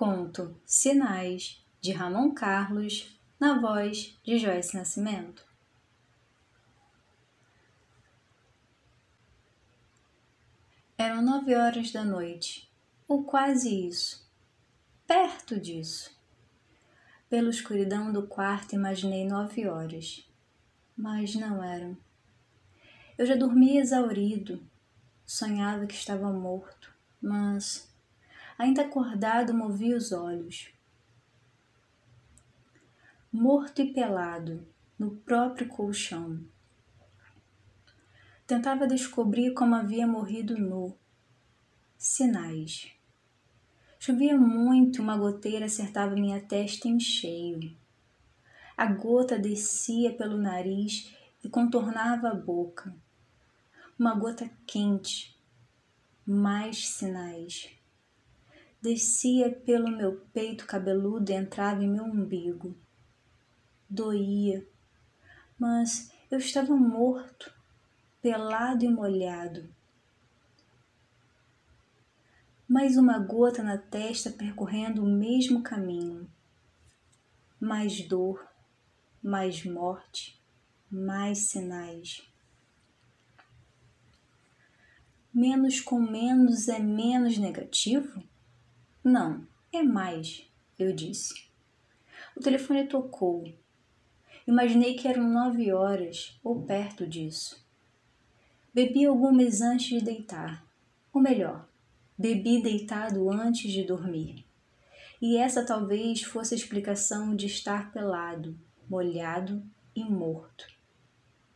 Conto Sinais, de Ramon Carlos, na voz de Joyce Nascimento. Eram nove horas da noite, ou quase isso, perto disso. Pela escuridão do quarto imaginei nove horas, mas não eram. Eu já dormia exaurido, sonhava que estava morto, mas ainda acordado, movi os olhos. Morto e pelado, no próprio colchão. Tentava descobrir como havia morrido nu. Sinais. Chovia muito, uma goteira acertava minha testa em cheio. A gota descia pelo nariz e contornava a boca. Uma gota quente. Mais sinais descia pelo meu peito cabeludo e entrava em meu umbigo. Doía, mas eu estava morto, pelado e molhado. Mais uma gota na testa percorrendo o mesmo caminho. Mais dor, mais morte, mais sinais. Menos com menos é menos negativo? Não, é mais, eu disse. O telefone tocou. Imaginei que eram nove horas ou perto disso. Bebi algumas antes de deitar. Ou melhor, bebi deitado antes de dormir. E essa talvez fosse a explicação de estar pelado, molhado e morto.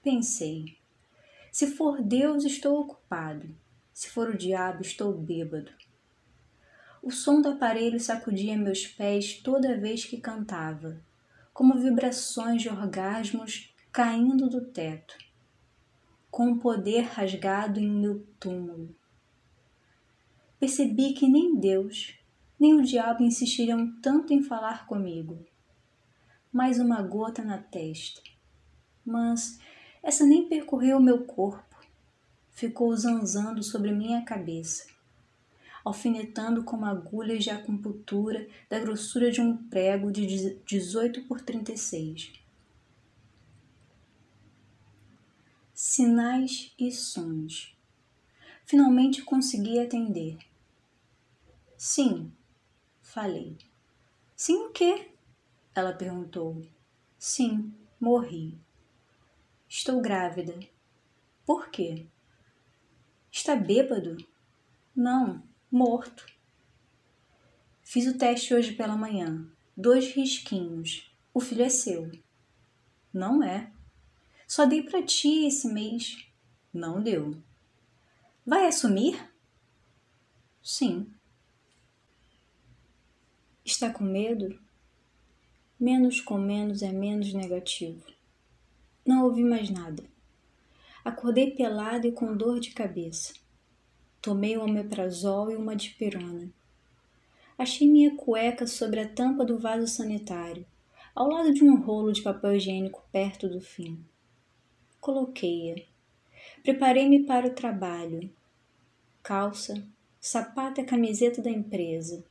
Pensei: se for Deus, estou ocupado. Se for o diabo, estou bêbado. O som do aparelho sacudia meus pés toda vez que cantava, como vibrações de orgasmos caindo do teto, com o poder rasgado em meu túmulo. Percebi que nem Deus, nem o diabo insistiriam tanto em falar comigo. Mais uma gota na testa. Mas essa nem percorreu meu corpo, ficou zanzando sobre minha cabeça alfinetando como agulhas de acupuntura da grossura de um prego de 18 por 36. Sinais e sons. Finalmente consegui atender. Sim, falei. Sim o quê? Ela perguntou. Sim, morri. Estou grávida. Por quê? Está bêbado? Não, morto. Fiz o teste hoje pela manhã. Dois risquinhos. O filho é seu. Não é. Só dei para ti esse mês. Não deu. Vai assumir? Sim. Está com medo? Menos com menos é menos negativo. Não ouvi mais nada. Acordei pelado e com dor de cabeça. Tomei um omeprazol e uma dipirona. Achei minha cueca sobre a tampa do vaso sanitário, ao lado de um rolo de papel higiênico perto do fim. Coloquei-a. Preparei-me para o trabalho. Calça, sapato e camiseta da empresa,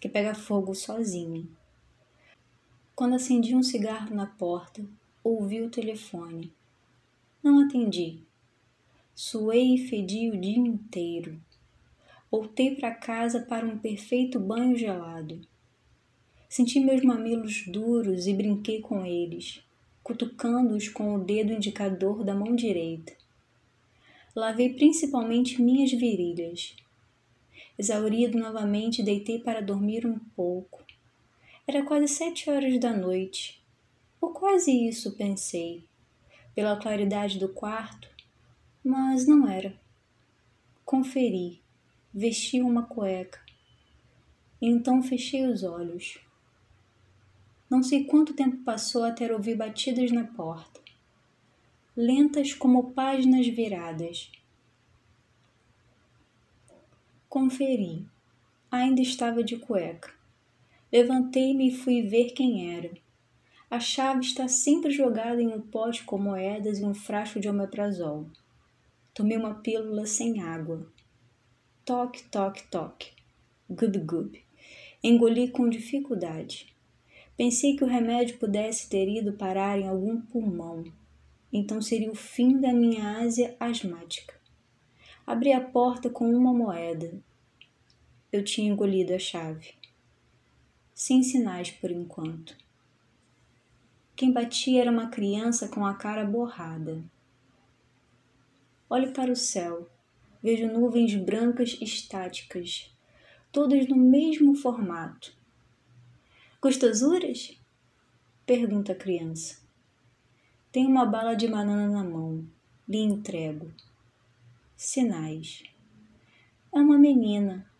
que pega fogo sozinha. Quando acendi um cigarro na porta, ouvi o telefone. Não atendi. Suei e fedi o dia inteiro. Voltei para casa para um perfeito banho gelado. Senti meus mamilos duros e brinquei com eles, cutucando-os com o dedo indicador da mão direita. Lavei principalmente minhas virilhas. Exaurido novamente, deitei para dormir um pouco. Era quase sete horas da noite. Ou quase isso, pensei. Pela claridade do quarto, mas não era. Conferi, vesti uma cueca. Então fechei os olhos. Não sei quanto tempo passou até ouvir batidas na porta, lentas como páginas viradas. Conferi. Ainda estava de cueca. Levantei-me e fui ver quem era. A chave está sempre jogada em um pote com moedas e um frasco de omeprazol. Tomei uma pílula sem água. Toque, toque, toque. Gub, gub. Engoli com dificuldade. Pensei que o remédio pudesse ter ido parar em algum pulmão. Então seria o fim da minha ásia asmática. Abri a porta com uma moeda. Eu tinha engolido a chave. Sem sinais por enquanto. Quem batia era uma criança com a cara borrada. Olho para o céu. Vejo nuvens brancas estáticas, todas no mesmo formato. Gostosuras? Pergunta a criança. Tem uma bala de banana na mão. Lhe entrego. Sinais. É uma menina.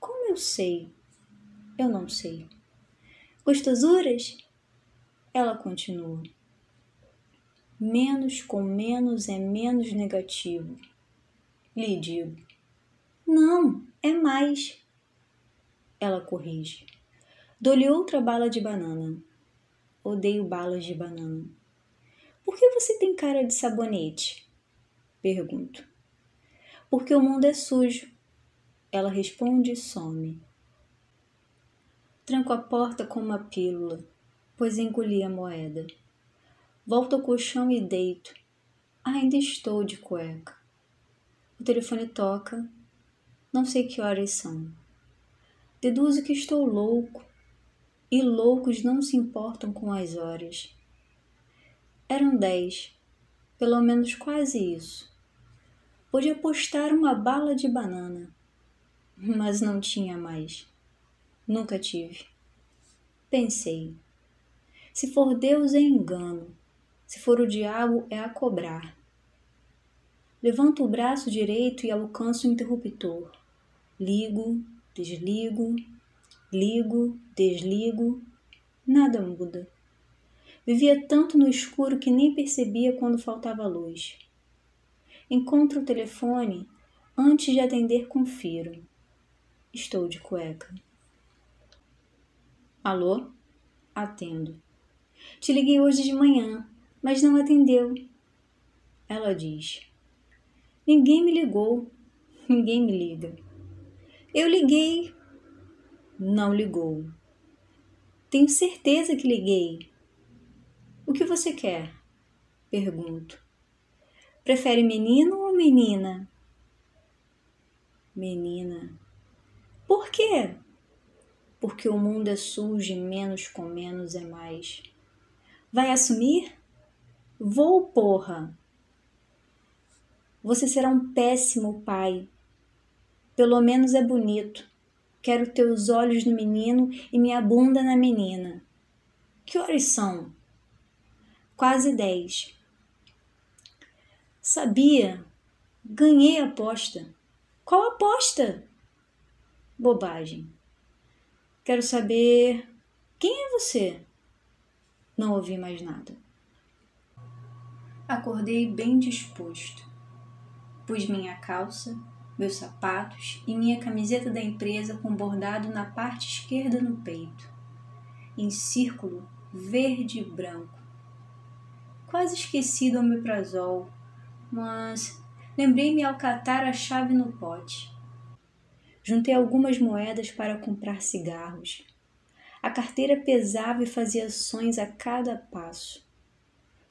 Como eu sei? Eu não sei. Gostosuras? Ela continua. Menos com menos é menos negativo. Lhe digo. Não, é mais. Ela corrige. Dou-lhe outra bala de banana. Odeio balas de banana. Por que você tem cara de sabonete? Pergunto. Porque o mundo é sujo. Ela responde e some. Tranco a porta com uma pílula, pois engoli a moeda. Volto ao colchão e deito. Ainda estou de cueca. O telefone toca. Não sei que horas são. Deduzo que estou louco. E loucos não se importam com as horas. Eram dez, pelo menos quase isso. Podia apostar uma bala de banana, mas não tinha mais. Nunca tive. Pensei: se for Deus é engano, se for o diabo é a cobrar. Levanto o braço direito e alcanço o interruptor. Ligo, desligo, ligo, desligo. Nada muda. Vivia tanto no escuro que nem percebia quando faltava luz. Encontro o telefone, antes de atender, confiro. Estou de cueca. Alô? Atendo. Te liguei hoje de manhã, mas não atendeu. Ela diz: Ninguém me ligou. Ninguém me liga. Eu liguei. Não ligou. Tenho certeza que liguei. O que você quer? Pergunto. Prefere menino ou menina? Menina. Por quê? Porque o mundo é sujo e menos com menos é mais. Vai assumir? Vou, porra! Você será um péssimo pai. Pelo menos é bonito. Quero teus olhos no menino e minha bunda na menina. Que horas são? Quase dez. Sabia. Ganhei a aposta. Qual aposta? Bobagem. Quero saber quem é você? Não ouvi mais nada. Acordei bem disposto. Pus minha calça, meus sapatos e minha camiseta da empresa com bordado na parte esquerda no peito, em círculo verde e branco. Quase esqueci do omeprazol, mas lembrei-me ao catar a chave no pote. Juntei algumas moedas para comprar cigarros. A carteira pesava e fazia sons a cada passo,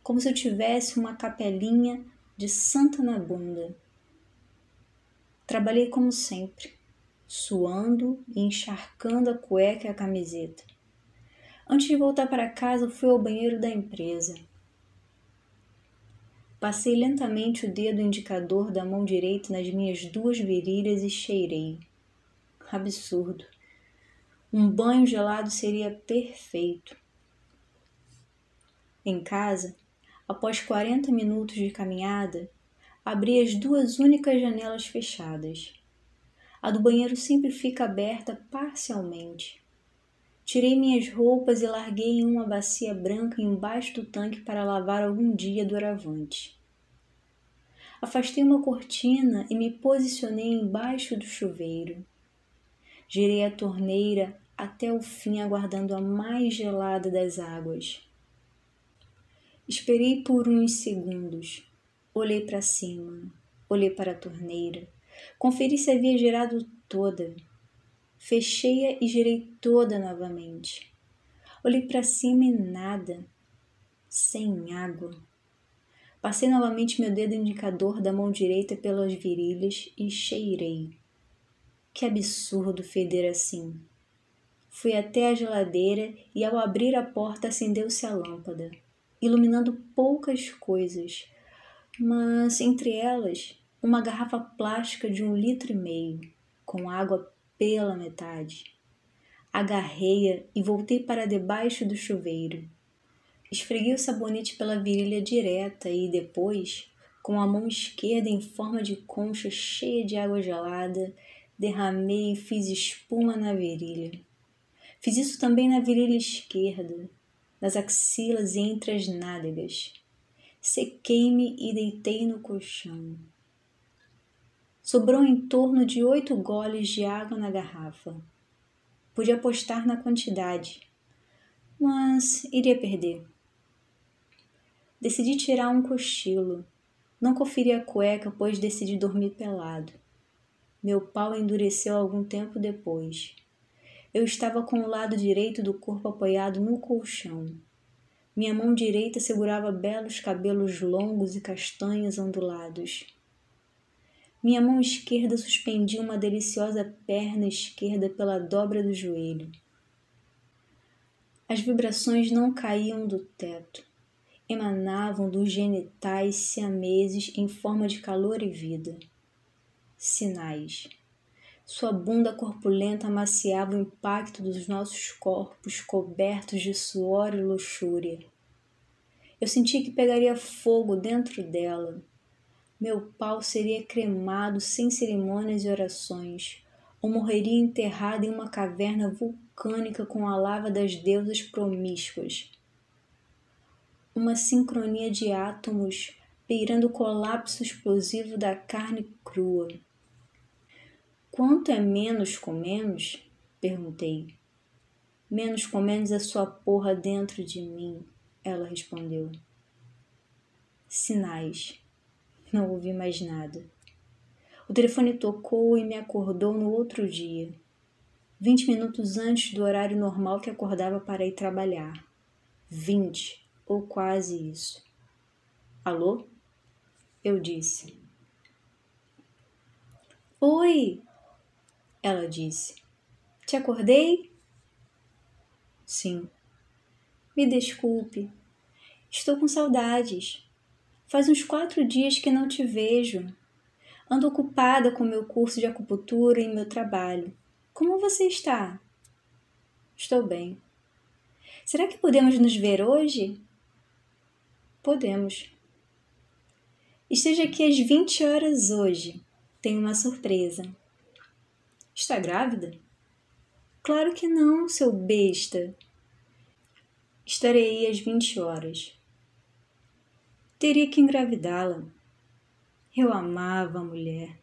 como se eu tivesse uma capelinha de santa na bunda. Trabalhei como sempre, suando e encharcando a cueca e a camiseta. Antes de voltar para casa, fui ao banheiro da empresa. Passei lentamente o dedo indicador da mão direita nas minhas duas virilhas e cheirei. Absurdo. Um banho gelado seria perfeito. Em casa, após 40 minutos de caminhada, abri as duas únicas janelas fechadas. A do banheiro sempre fica aberta parcialmente. Tirei minhas roupas e larguei em uma bacia branca embaixo do tanque para lavar algum dia doravante. Afastei uma cortina e me posicionei embaixo do chuveiro. Girei a torneira até o fim, aguardando a mais gelada das águas. Esperei por uns segundos Olhei para cima, olhei para a torneira, conferi se havia girado toda. Fechei-a e girei toda novamente. Olhei para cima e nada. Sem água. Passei novamente meu dedo indicador da mão direita pelas virilhas e cheirei. Que absurdo feder assim. Fui até a geladeira e, ao abrir a porta, acendeu-se a lâmpada, iluminando poucas coisas, mas entre elas uma garrafa plástica de um litro e meio, com água pela metade. Agarrei-a e voltei para debaixo do chuveiro. Esfreguei o sabonete pela virilha direta e depois, com a mão esquerda em forma de concha cheia de água gelada, derramei e fiz espuma na virilha. Fiz isso também na virilha esquerda, nas axilas e entre as nádegas. Sequei-me e deitei no colchão. Sobrou em torno de oito goles de água na garrafa. Pude apostar na quantidade, mas iria perder. Decidi tirar um cochilo. Não conferi a cueca, pois decidi dormir pelado. Meu pau endureceu algum tempo depois. Eu estava com o lado direito do corpo apoiado no colchão. Minha mão direita segurava belos cabelos longos e castanhos ondulados. Minha mão esquerda suspendia uma deliciosa perna esquerda pela dobra do joelho. As vibrações não caíam do teto, emanavam dos genitais siameses em forma de calor e vida. Sinais. Sua bunda corpulenta amaciava o impacto dos nossos corpos cobertos de suor e luxúria. Eu senti que pegaria fogo dentro dela. Meu pau seria cremado sem cerimônias e orações, ou morreria enterrado em uma caverna vulcânica com a lava das deusas promíscuas. Uma sincronia de átomos beirando o colapso explosivo da carne crua. Quanto é menos com menos? Perguntei. Menos com menos a sua porra dentro de mim, ela respondeu. Sinais. Não ouvi mais nada. O telefone tocou e me acordou no outro dia, vinte minutos antes do horário normal que acordava para ir trabalhar. Vinte, ou quase isso. Alô? Eu disse. Oi, ela disse. Te acordei? Sim. Me desculpe. Estou com saudades. Faz uns quatro dias que não te vejo. Ando ocupada com meu curso de acupuntura e meu trabalho. Como você está? Estou bem. Será que podemos nos ver hoje? Podemos. Esteja aqui às 20 horas hoje. Tenho uma surpresa. Está grávida? Claro que não, seu besta. Estarei aí às 20 horas. Teria que engravidá-la. Eu amava a mulher.